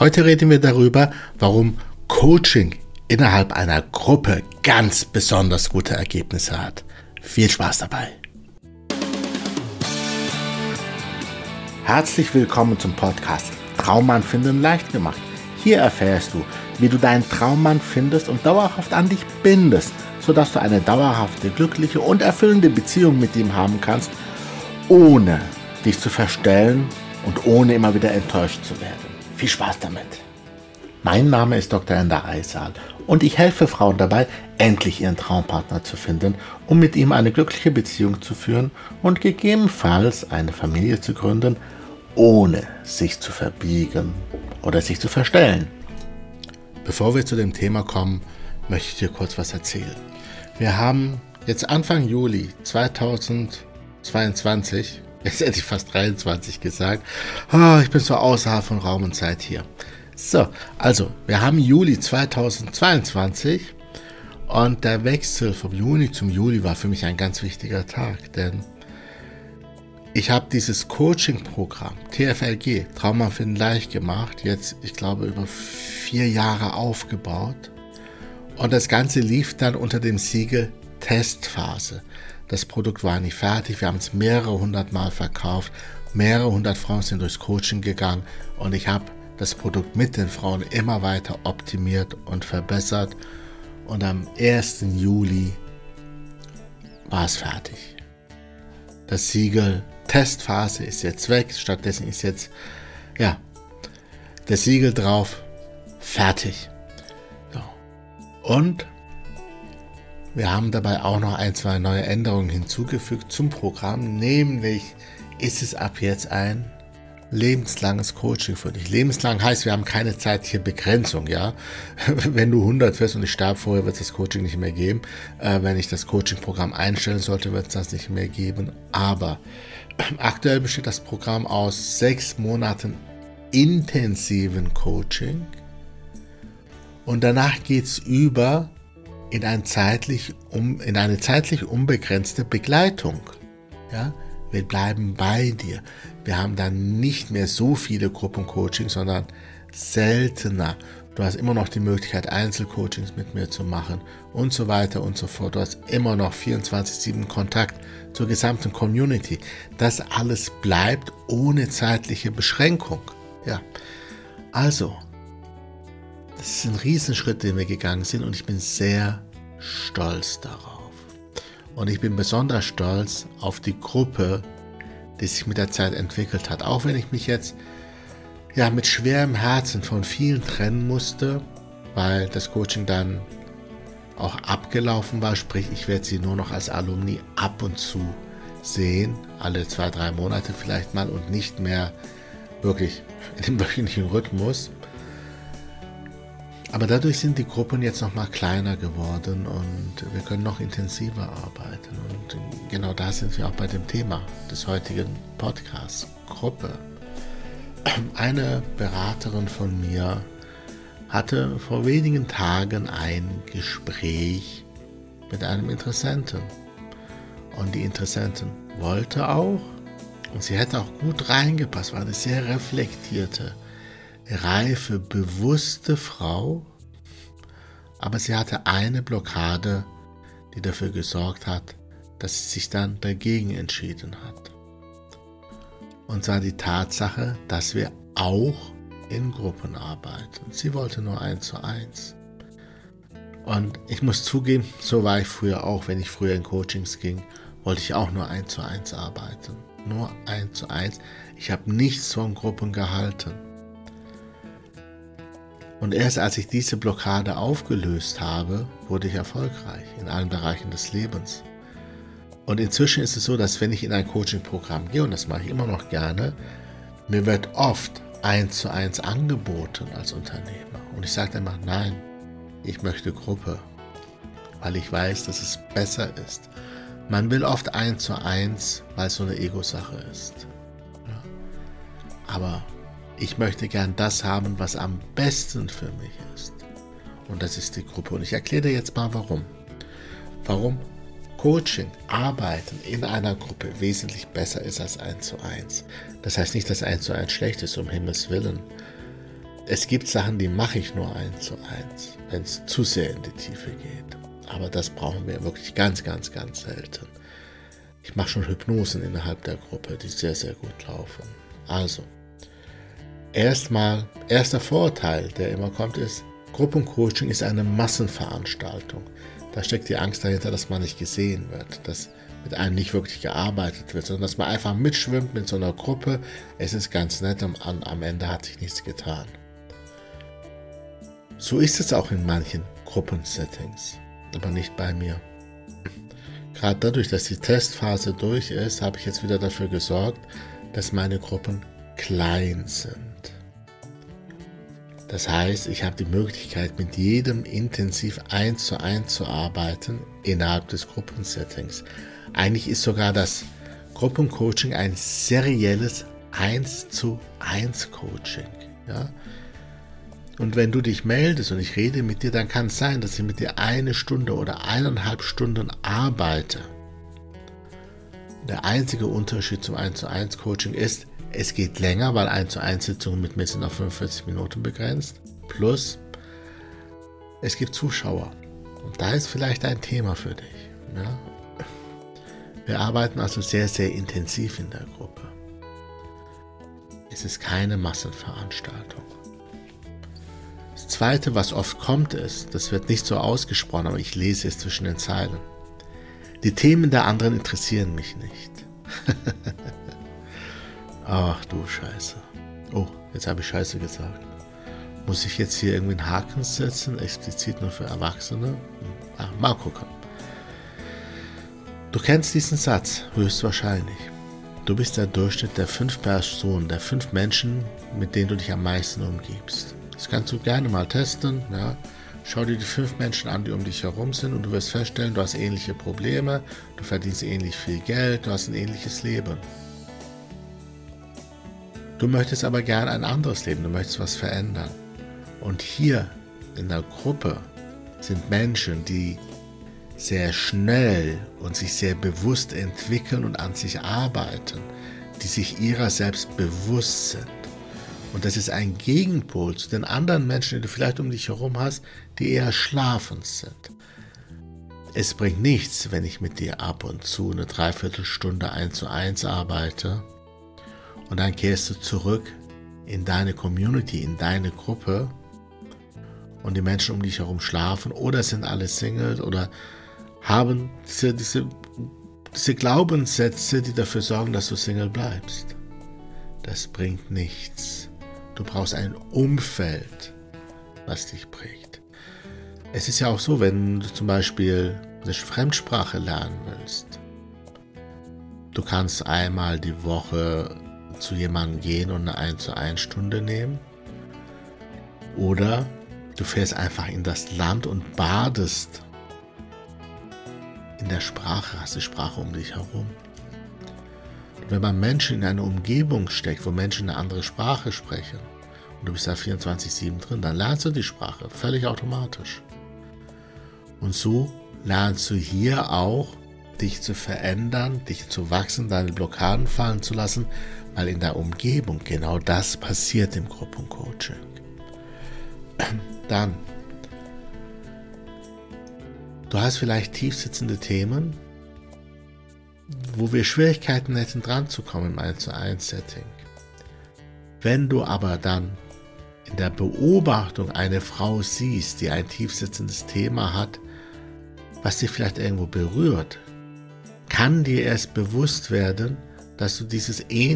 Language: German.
Heute reden wir darüber, warum Coaching innerhalb einer Gruppe ganz besonders gute Ergebnisse hat. Viel Spaß dabei. Herzlich willkommen zum Podcast Traummann finden leicht gemacht. Hier erfährst du, wie du deinen Traummann findest und dauerhaft an dich bindest, sodass du eine dauerhafte, glückliche und erfüllende Beziehung mit ihm haben kannst, ohne dich zu verstellen und ohne immer wieder enttäuscht zu werden. Viel Spaß damit! Mein Name ist Dr. Ender Eisal und ich helfe Frauen dabei, endlich ihren Traumpartner zu finden, um mit ihm eine glückliche Beziehung zu führen und gegebenenfalls eine Familie zu gründen, ohne sich zu verbiegen oder sich zu verstellen. Bevor wir zu dem Thema kommen, möchte ich dir kurz was erzählen. Wir haben jetzt Anfang Juli 2022, jetzt hätte ich fast 23 gesagt, oh, ich bin so außerhalb von Raum und Zeit hier. So, also, wir haben Juli 2022 und der Wechsel vom Juni zum Juli war für mich ein ganz wichtiger Tag, denn ich habe dieses Coaching-Programm TFLG, Trauma finden leicht gemacht, jetzt, ich glaube, über vier Jahre aufgebaut. Und das Ganze lief dann unter dem Siegel Testphase. Das Produkt war nicht fertig, wir haben es mehrere hundert Mal verkauft, mehrere hundert Frauen sind durchs Coaching gegangen und ich habe das Produkt mit den Frauen immer weiter optimiert und verbessert. Und am 1. Juli war es fertig. Das Siegel Testphase ist jetzt weg. Stattdessen ist jetzt, ja, das Siegel drauf. Fertig. So. Und wir haben dabei auch noch ein, zwei neue Änderungen hinzugefügt zum Programm. Nämlich ist es ab jetzt ein lebenslanges Coaching für dich. Lebenslang heißt, wir haben keine zeitliche Begrenzung, ja. Wenn du 100 wirst und ich sterbe vorher, wird es das Coaching nicht mehr geben. Äh, wenn ich das Coaching-Programm einstellen sollte, wird es das nicht mehr geben. Aber aktuell besteht das Programm aus sechs Monaten intensiven Coaching und danach geht es über in, ein zeitlich um, in eine zeitlich unbegrenzte Begleitung. Ja? Wir bleiben bei dir. Wir haben dann nicht mehr so viele Gruppencoaching, sondern seltener. Du hast immer noch die Möglichkeit, Einzelcoachings mit mir zu machen und so weiter und so fort. Du hast immer noch 24-7 Kontakt zur gesamten Community. Das alles bleibt ohne zeitliche Beschränkung. Ja. Also, das ist ein Riesenschritt, den wir gegangen sind und ich bin sehr stolz darauf. Und ich bin besonders stolz auf die Gruppe, die sich mit der Zeit entwickelt hat. Auch wenn ich mich jetzt ja mit schwerem Herzen von vielen trennen musste, weil das Coaching dann auch abgelaufen war, sprich ich werde sie nur noch als Alumni ab und zu sehen, alle zwei, drei Monate vielleicht mal und nicht mehr wirklich in dem wöchentlichen Rhythmus. Aber dadurch sind die Gruppen jetzt noch mal kleiner geworden und wir können noch intensiver arbeiten. Und genau da sind wir auch bei dem Thema des heutigen Podcasts, Gruppe. Eine Beraterin von mir hatte vor wenigen Tagen ein Gespräch mit einem Interessenten. Und die Interessentin wollte auch, und sie hätte auch gut reingepasst, war eine sehr reflektierte, reife, bewusste Frau, aber sie hatte eine Blockade, die dafür gesorgt hat, dass sie sich dann dagegen entschieden hat. Und zwar die Tatsache, dass wir auch in Gruppen arbeiten. Sie wollte nur eins zu eins. Und ich muss zugeben, so war ich früher auch, wenn ich früher in Coachings ging, wollte ich auch nur eins zu eins arbeiten. Nur eins zu eins. Ich habe nichts von Gruppen gehalten. Und erst als ich diese Blockade aufgelöst habe, wurde ich erfolgreich in allen Bereichen des Lebens. Und inzwischen ist es so, dass wenn ich in ein Coaching-Programm gehe, und das mache ich immer noch gerne, mir wird oft eins zu eins angeboten als Unternehmer. Und ich sage immer, nein, ich möchte Gruppe, weil ich weiß, dass es besser ist. Man will oft eins zu eins, weil es so eine Ego-Sache ist. Aber ich möchte gern das haben, was am besten für mich ist. Und das ist die Gruppe. Und ich erkläre dir jetzt mal warum. Warum Coaching, Arbeiten in einer Gruppe wesentlich besser ist als 1 zu 1. Das heißt nicht, dass 1 zu 1 schlecht ist, um Himmels Willen. es gibt Sachen, die mache ich nur eins zu eins, wenn es zu sehr in die Tiefe geht. Aber das brauchen wir wirklich ganz, ganz, ganz selten. Ich mache schon Hypnosen innerhalb der Gruppe, die sehr, sehr gut laufen. Also, erstmal, erster Vorteil, der immer kommt, ist, Gruppencoaching ist eine Massenveranstaltung. Da steckt die Angst dahinter, dass man nicht gesehen wird, dass mit einem nicht wirklich gearbeitet wird, sondern dass man einfach mitschwimmt mit so einer Gruppe. Es ist ganz nett und am Ende hat sich nichts getan. So ist es auch in manchen Gruppensettings, aber nicht bei mir. Gerade dadurch, dass die Testphase durch ist, habe ich jetzt wieder dafür gesorgt, dass meine Gruppen klein sind. Das heißt, ich habe die Möglichkeit, mit jedem intensiv eins zu eins zu arbeiten innerhalb des Gruppensettings. Eigentlich ist sogar das Gruppencoaching ein serielles 1 zu 1 Coaching. Ja? Und wenn du dich meldest und ich rede mit dir, dann kann es sein, dass ich mit dir eine Stunde oder eineinhalb Stunden arbeite. Der einzige Unterschied zum 1 zu 1 Coaching ist, es geht länger, weil 1 zu 1 Sitzungen mit mir sind auf 45 Minuten begrenzt. Plus, es gibt Zuschauer. Und da ist vielleicht ein Thema für dich. Ja? Wir arbeiten also sehr, sehr intensiv in der Gruppe. Es ist keine Massenveranstaltung. Zweite, was oft kommt, ist, das wird nicht so ausgesprochen, aber ich lese es zwischen den Zeilen. Die Themen der anderen interessieren mich nicht. Ach du Scheiße. Oh, jetzt habe ich Scheiße gesagt. Muss ich jetzt hier irgendwie einen Haken setzen, explizit nur für Erwachsene? Ach, mal gucken. Du kennst diesen Satz, höchstwahrscheinlich. Du bist der Durchschnitt der fünf Personen, der fünf Menschen, mit denen du dich am meisten umgibst. Das kannst du gerne mal testen. Ja. Schau dir die fünf Menschen an, die um dich herum sind und du wirst feststellen, du hast ähnliche Probleme, du verdienst ähnlich viel Geld, du hast ein ähnliches Leben. Du möchtest aber gern ein anderes Leben, du möchtest was verändern. Und hier in der Gruppe sind Menschen, die sehr schnell und sich sehr bewusst entwickeln und an sich arbeiten, die sich ihrer selbst bewusst sind. Und das ist ein Gegenpol zu den anderen Menschen, die du vielleicht um dich herum hast, die eher schlafend sind. Es bringt nichts, wenn ich mit dir ab und zu eine Dreiviertelstunde eins zu eins arbeite und dann kehrst du zurück in deine Community, in deine Gruppe und die Menschen um dich herum schlafen oder sind alle Singles oder haben diese, diese, diese Glaubenssätze, die dafür sorgen, dass du Single bleibst. Das bringt nichts. Du brauchst ein Umfeld, was dich prägt. Es ist ja auch so, wenn du zum Beispiel eine Fremdsprache lernen willst. Du kannst einmal die Woche zu jemandem gehen und eine 1 zu 1 Stunde nehmen. Oder du fährst einfach in das Land und badest in der Sprache, hast die Sprache um dich herum wenn man Menschen in eine Umgebung steckt, wo Menschen eine andere Sprache sprechen, und du bist da 24-7 drin, dann lernst du die Sprache völlig automatisch. Und so lernst du hier auch, dich zu verändern, dich zu wachsen, deine Blockaden fallen zu lassen, weil in der Umgebung genau das passiert im Gruppencoaching. Dann, du hast vielleicht tiefsitzende Themen, wo wir Schwierigkeiten hätten dran zu kommen im 1 zu 1 Setting. Wenn du aber dann in der Beobachtung eine Frau siehst, die ein tiefsitzendes Thema hat, was dich vielleicht irgendwo berührt, kann dir erst bewusst werden, dass du dieses ähnliche